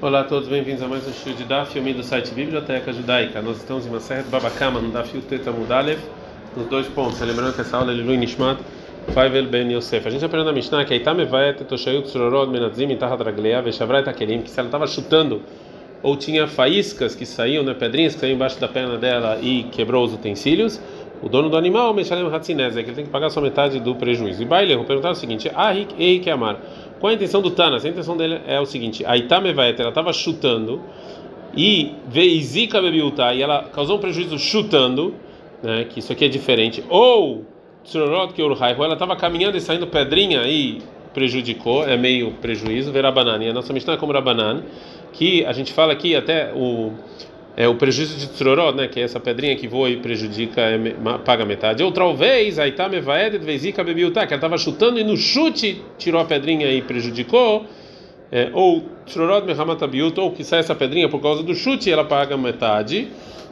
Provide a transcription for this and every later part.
Olá a todos, bem-vindos a mais um show de Daf, filme do site Biblioteca Judaica. Nós estamos em uma série de Babakama, no Daf Teta Mudalev, nos dois pontos. Lembrando que essa aula é Lilu Nishmat, Faivel Ben Yosef. A gente aprendeu na Mishnah que Aitame Vaet Toshayut Tsurorod Menadzim Tahat Raglea Veshavrai que se ela estava chutando ou tinha faíscas que saíam, né, pedrinhas que saíam embaixo da perna dela e quebrou os utensílios, o dono do animal, Meshalem é que ele tem que pagar só metade do prejuízo. E vou perguntar o seguinte: Ahik Eik Amar. Qual a intenção do Tana? A intenção dele é o seguinte: a Itamevaet, ela estava chutando e Veizika Bebiuta, e ela causou um prejuízo chutando, né, que isso aqui é diferente. Ou Tsurorot Keurhai, ela estava caminhando e saindo pedrinha e prejudicou, é meio prejuízo, ver a banana. E a nossa Mishnah é como banana, que a gente fala aqui até o é, o prejuízo de Tzororot, né, que é essa pedrinha que voa e prejudica, é, paga metade. Outra vez, a Itame Vaed Vezika Bebiutá, que ela estava chutando e no chute tirou a pedrinha e prejudicou. É, ou Tzororot Mehamatabiut, ou que sai essa pedrinha por causa do chute ela paga metade.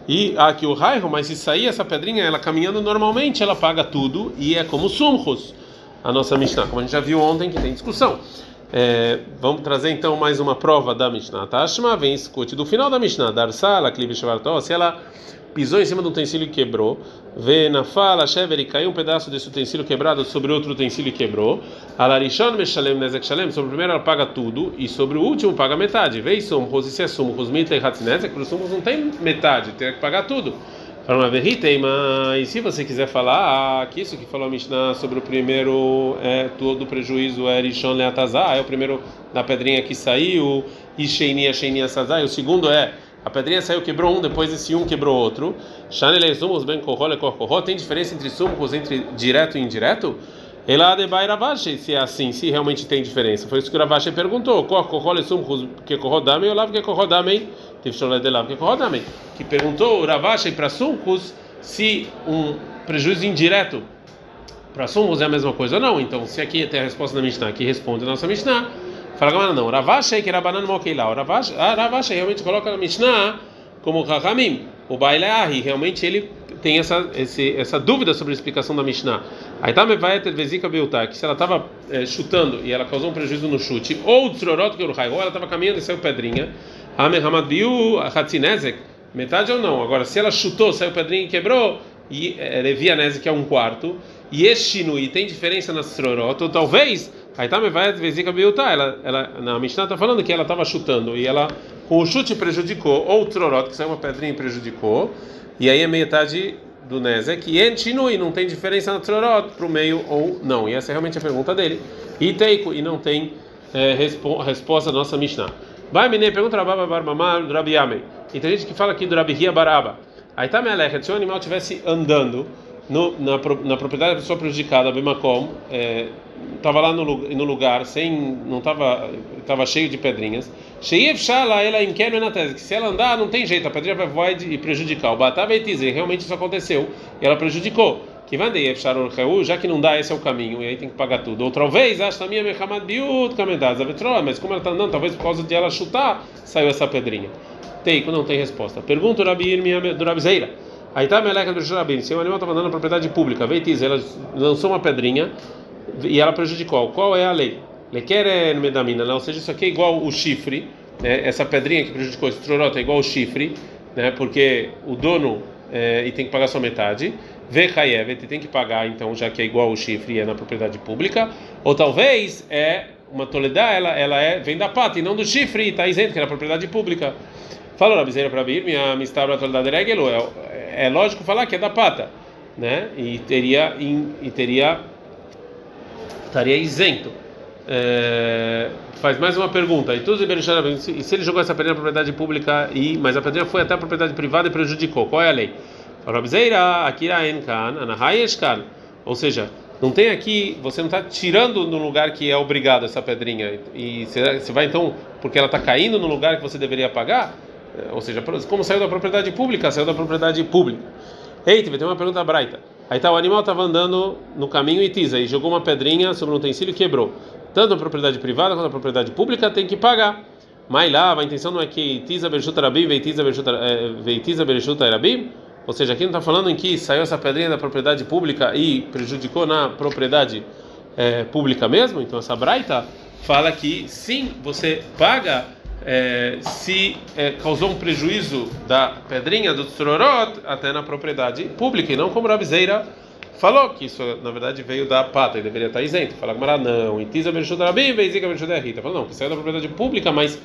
E aqui o Raiho, mas se sair essa pedrinha, ela caminhando normalmente, ela paga tudo e é como Sumchus, a nossa Mishnah, como a gente já viu ontem que tem discussão. É, vamos trazer então mais uma prova da Mishnah. Tashma vem escute do final da Mishnah. Darsala, Klibi se ela pisou em cima do utensílio e quebrou, vê na fala, Shever, e caiu um pedaço desse utensílio quebrado sobre outro utensílio e quebrou. Alarishon Meshalem Nezek Shalem, sobre o primeiro ela paga tudo e sobre o último paga metade. Vê isso, se é sumo, Rosmitlei Hatzinezek, os sumos não tem metade, tem que pagar tudo. E se você quiser falar que isso que falou a Mishnah sobre o primeiro é todo prejuízo é Rishon Leatazá, é o primeiro da pedrinha que saiu, e Sheini Sheini Asazá, e o segundo é a pedrinha saiu, quebrou um, depois esse um quebrou outro. Shanele sumos ben kohole kohole, tem diferença entre sumos entre direto e indireto? Ela de Ravashi, se é assim, se realmente tem diferença. Foi isso que o Ravashi perguntou. Que que que perguntou o Ravashi para Suncus se um prejuízo indireto para Suncus é a mesma coisa ou não. Então, se aqui tem a resposta da Mishnah, aqui responde a nossa Mishnah, fala Gamara não. Ravashi que Rabanan Mokeila. Ah, Ravashi realmente coloca na Mishnah como Chachamim. O Baileahi, realmente ele tem essa, esse, essa dúvida sobre a explicação da Mishnah. Aí tá vezika beutar, que se ela estava é, chutando e ela causou um prejuízo no chute, ou tzrorot ou ela estava caminhando e saiu pedrinha, Hamehamadiu Hatzinezek, metade ou não. Agora, se ela chutou, saiu pedrinha e quebrou, e Levi que é um quarto, e Eshinui tem diferença na Srorot, ou talvez, Haitame vai vezika biuta, ela, ela, na Mishnah está falando que ela estava chutando, e ela, com o chute, prejudicou, ou Trorot, que saiu uma pedrinha e prejudicou, e aí a metade do Nezek, e Eshinui, não tem diferença na Trorot, para o meio ou não. E essa é realmente a pergunta dele. E Teiko, e não tem é, respo resposta da nossa Mishnah. Vai, menina, pergunta Rababa Barmamá do Rabi Yamei. E tem gente que fala aqui do Rabi Ria Baraba. Aí tá Melech, se o animal estivesse andando no, na, na propriedade da pessoa prejudicada, Bemakom, estava é, lá no, no, lugar, sem, não estava estava cheio de pedrinhas. Sheiev Shala, ela inquérito na tese, que se ela andar, não tem jeito, a pedrinha vai voar e prejudicar. O e realmente isso aconteceu, e ela prejudicou que vai já que não dá, esse é o caminho, e aí tem que pagar tudo. Outra vez, que minha Mehamad Biut mas como ela está andando, talvez por causa de ela chutar, saiu essa pedrinha. Tem, não tem resposta. Pergunta o Rabi do Rabi Zeira. Aí tá meleca do Jurabim, se o animal estava andando na propriedade pública, Veitiz, ela lançou uma pedrinha e ela prejudicou. Qual é a lei? Lequer no medamina, ou seja, isso aqui é igual o chifre, né? essa pedrinha que prejudicou esse trorota é igual o chifre, né? porque o dono é, e tem que pagar só metade. Vechayevet tem que pagar, então, já que é igual o chifre e é na propriedade pública. Ou talvez é uma toledá, ela, ela é, vem da pata e não do chifre, está isento, que é na propriedade pública. Falou a miséria para vir, minha mistabra toledade regelo. É, lógico falar que é da pata, né? E teria, e teria, estaria isento. É, faz mais uma pergunta. E se ele jogou essa pedrinha na propriedade pública e mas a pedrinha foi até a propriedade privada e prejudicou, qual é a lei? Ou seja, não tem aqui, você não está tirando no lugar que é obrigado essa pedrinha e você vai então porque ela está caindo no lugar que você deveria pagar, ou seja, como saiu da propriedade pública, saiu da propriedade pública. Eita, tem uma pergunta braita. Aí tá, o animal estava andando no caminho e tisa e jogou uma pedrinha sobre um utensílio e quebrou tanto a propriedade privada quanto a propriedade pública tem que pagar. Mas lá, a intenção não é que Tiza Berchuta Rabim, Veitiza Berchuta Rabim, ou seja, aqui não está falando em que saiu essa pedrinha da propriedade pública e prejudicou na propriedade é, pública mesmo, então essa braita fala que sim, você paga é, se é, causou um prejuízo da pedrinha do tsororot até na propriedade pública e não como Rabizeira falou que isso na verdade veio da pata e deveria estar isento. Fala Gamara não, Intisa Bershut Rabim, Veizika Bershut Rita. Falou não, que saiu da propriedade pública, mas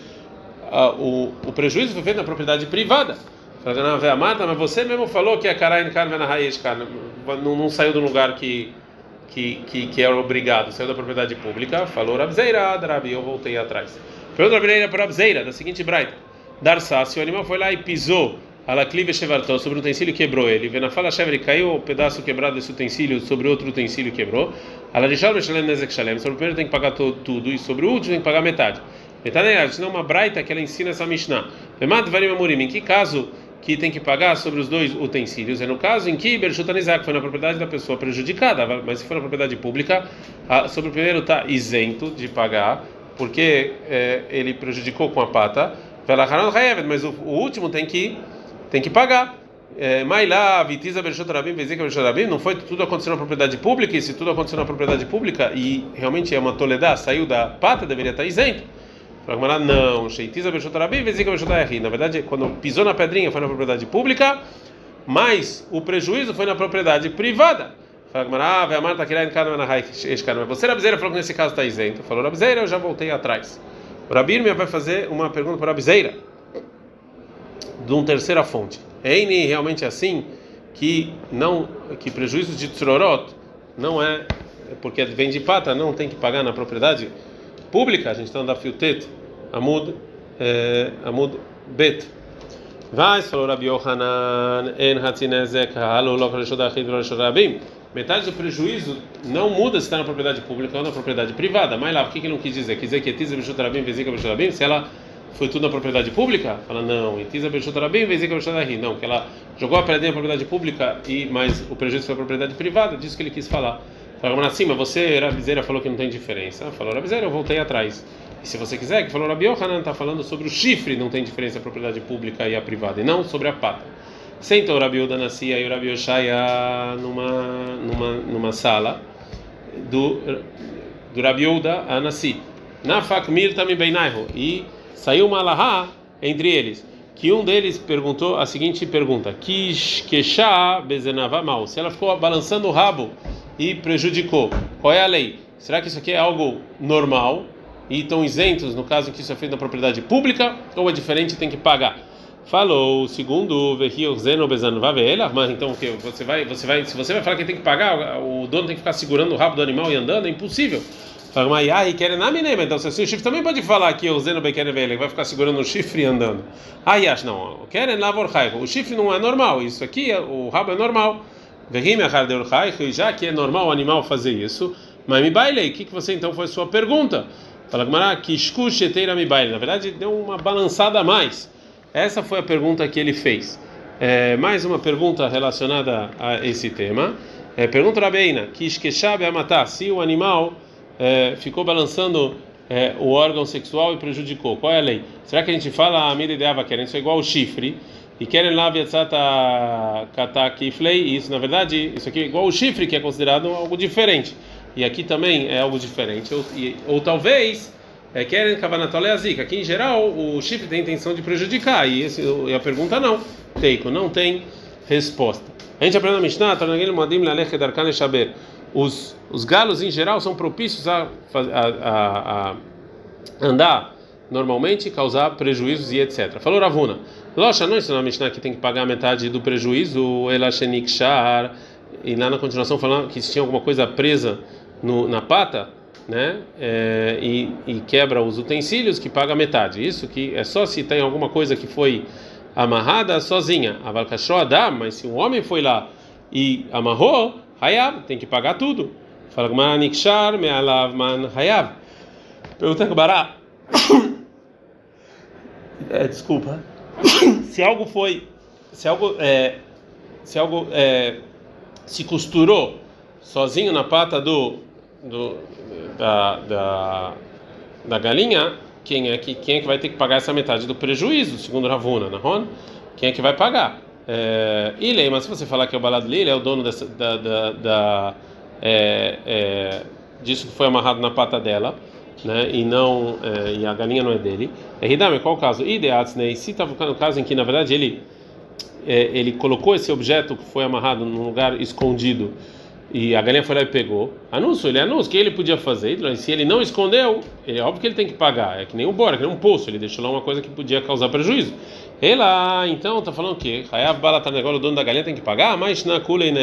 o, o prejuízo foi feito na propriedade privada. Fala não, Mata, mas você mesmo falou que a Karain Karmen Hayesh não, não saiu do lugar que que, que, que era obrigado, saiu da propriedade pública, falou Rabzeira, Rabi, eu voltei atrás. Pergunta Rabzeira para da seguinte braita: Darsá, se o animal foi lá e pisou Alaklive Shevartó, sobre um utensílio quebrou ele. Vendo a fala Shever caiu o pedaço quebrado desse utensílio sobre outro utensílio quebrou. Aladishal Beshalem Nezek Shalem. Sobre o primeiro tem que pagar todo, tudo e sobre o último tem que pagar metade. Metade é senão uma braita que ela ensina essa Mishnah. Vemad Varim Amurim. Em que caso que tem que pagar sobre os dois utensílios? É no caso em que Bershutanizak foi na propriedade da pessoa prejudicada, mas se for na propriedade pública, sobre o primeiro está isento de pagar, porque é, ele prejudicou com a pata. Mas o, o último tem que tem que pagar. É, Mailá, Vitiza, Berchotarabim, Vezika, Berchotarabim, não foi tudo aconteceu na propriedade pública, e se tudo aconteceu na propriedade pública e realmente é uma toledá, saiu da pata, deveria estar isento. Fala não, Sheitiza, Berchotarabim, Vezika, Berchotarabim. Na verdade, quando pisou na pedrinha foi na propriedade pública, mas o prejuízo foi na propriedade privada. Fala ah, vai amar, tá Mas você, Rabizeira, falou que nesse caso está isento. Falou, Rabizeira, eu já voltei atrás. O Rabir vai fazer uma pergunta para a Rabizeira de uma terceira fonte. É realmente assim que não que prejuízo de tsororot não é porque vem de pata, não tem que pagar na propriedade pública. A gente está andando fiutet, amud, é, amud bet. Vai, falou Rabi Yohanan, en hatzinezek, halo lo rabim. Metade do prejuízo não muda se está na propriedade pública ou na propriedade privada. Mas lá, o que ele não quis dizer? Quis dizer que Tiza Bishut Rabim, Vezika Bishut Rabim, se ela foi tudo na propriedade pública? Fala, não. E Tiza bem, Vezika Bechotarabi. Não, que ela jogou a pedrinha na propriedade pública, e mas o prejuízo foi a propriedade privada, disso que ele quis falar. Fala, mas você, Rabizeira, falou que não tem diferença. Falou, Rabizeira, eu voltei atrás. E se você quiser, que falou Rabi Yohanan, está falando sobre o chifre, não tem diferença a propriedade pública e a privada, e não sobre a pata. Sentou o Rabi Uda Nassia e o Rabi Yoshaya numa, numa, numa sala do, do Rabi Uda Anassi. Na Fakmir também E saiu uma alahá entre eles, que um deles perguntou a seguinte pergunta: Kishá bezenava mal. Se ela ficou balançando o rabo e prejudicou, qual é a lei? Será que isso aqui é algo normal e estão isentos no caso que isso é feito na propriedade pública ou é diferente e tem que pagar? Falou, segundo mas então o que você vai, você vai, se você vai falar que tem que pagar, o dono tem que ficar segurando o rabo do animal e andando, é impossível. Então, se o chifre também pode falar que o Zeno Bekeren vai ficar segurando o chifre e andando. Aí acho, não. Keren Lavorchaico. O chifre não é normal. Isso aqui, o rabo é normal. E já que é normal o animal fazer isso, mas me bailei. O que, que você então foi sua pergunta? Fala Gmará, que escucheteira me. Na verdade, deu uma balançada a mais. Essa foi a pergunta que ele fez. É, mais uma pergunta relacionada a esse tema. É, pergunta Rabeina, que esquechabe a matar. Se o animal é, ficou balançando é, o órgão sexual e prejudicou. Qual é a lei? Será que a gente fala a mida ideava querem isso é igual ao chifre? E querem lá viatzata katakiflei, isso na verdade, isso aqui é igual ao chifre, que é considerado algo diferente. E aqui também é algo diferente. Ou, e, ou talvez é, querem kavanatoleazik. Aqui em geral o chifre tem intenção de prejudicar. E, esse, e a pergunta não. Teiko, não tem resposta. A gente aprende na Mishnah, Tarnagil Modim Lalech Darkan Shaber os, os galos em geral são propícios a, a, a, a andar normalmente causar prejuízos e etc. Falou Ravuna. Locha, não ensinou a Mishnah que tem que pagar metade do prejuízo, Elashenik Shar, e lá na continuação falando que se tinha alguma coisa presa no, na pata, né, é, e, e, quebra os utensílios, que paga metade. Isso que é só se tem alguma coisa que foi amarrada sozinha. A dá, mas se um homem foi lá e amarrou, Hayab, tem que pagar tudo. Fala Nikshar, Me'alav Man. Pergunta Gmara. É, desculpa. se algo foi. Se algo. É, se algo é, se costurou sozinho na pata do, do da, da, da galinha, quem é que quem é que vai ter que pagar essa metade do prejuízo, segundo Ravuna, Nahon? Quem é que vai pagar? É, Ilei, mas se você falar que é o balado Lili, é o dono dessa, da, da, da é, é, disso que foi amarrado na pata dela, né? E não é, e a galinha não é dele. É Hidame, qual o caso? Ideatsnei, se estava no caso em que na verdade ele é, ele colocou esse objeto que foi amarrado num lugar escondido e a galinha foi lá e pegou. Anúncio, ele anúncio, o que ele podia fazer? Se ele não escondeu, é óbvio que ele tem que pagar. É que nem um bora, que nem um poço. Ele deixou lá uma coisa que podia causar prejuízo. Ela, então, tá falando o quê? Hayav Balatan, agora o dono da galinha tem que pagar? Mas na Kula e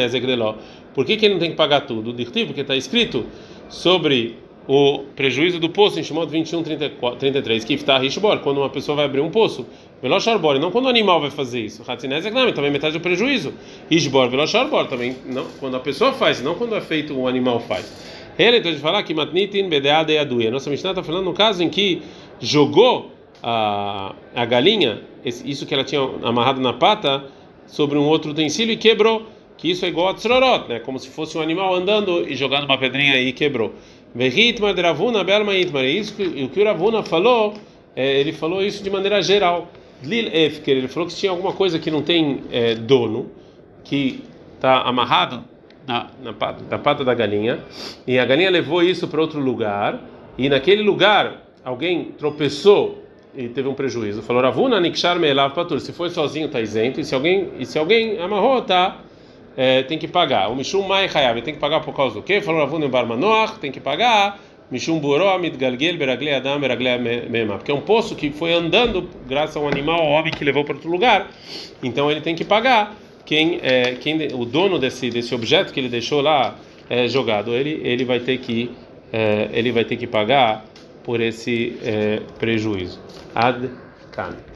Por que, que ele não tem que pagar tudo? Porque está escrito sobre o prejuízo do poço em Shimon 21, 33, que está Rishbor, quando uma pessoa vai abrir um poço. Velocharbor, não quando o animal vai fazer isso. Hatzinezek não, também metade do prejuízo. Ishbor, Velocharbor, também não quando a pessoa faz, não quando é feito o animal faz. Ele, então, de falar que Matnitin Bedeada e Aduia. Nossa Mishnah está falando no caso em que jogou a, a galinha, isso que ela tinha amarrado na pata, sobre um outro utensílio e quebrou. Que isso é igual a tzrorot, né? Como se fosse um animal andando e jogando uma pedrinha e quebrou. Vehitmar de Ravuna Belma Itmar. Isso o que o Ravuna falou, é, ele falou isso de maneira geral. Lil Efker, ele falou que tinha alguma coisa que não tem é, dono, que está amarrado na, na, pata, na pata da galinha, e a galinha levou isso para outro lugar, e naquele lugar alguém tropeçou e teve um prejuízo. Falou Ravuna Nikshar Meelav Patur. Se foi sozinho está isento, e se alguém e se alguém amarrou tá é, tem que pagar. O Mishum Mai Hayav tem que pagar por causa do quê? Falou Ravuna Barmanoach, tem que pagar. Mishum Buró Galgel Beragle Adam Beragle Mema. Porque é um poço que foi andando graças a um animal, ao homem que levou para outro lugar. Então ele tem que pagar. Quem, é, quem o dono desse desse objeto que ele deixou lá é, jogado, ele ele vai ter que é, ele vai ter que pagar por esse é, prejuízo. Ad kan.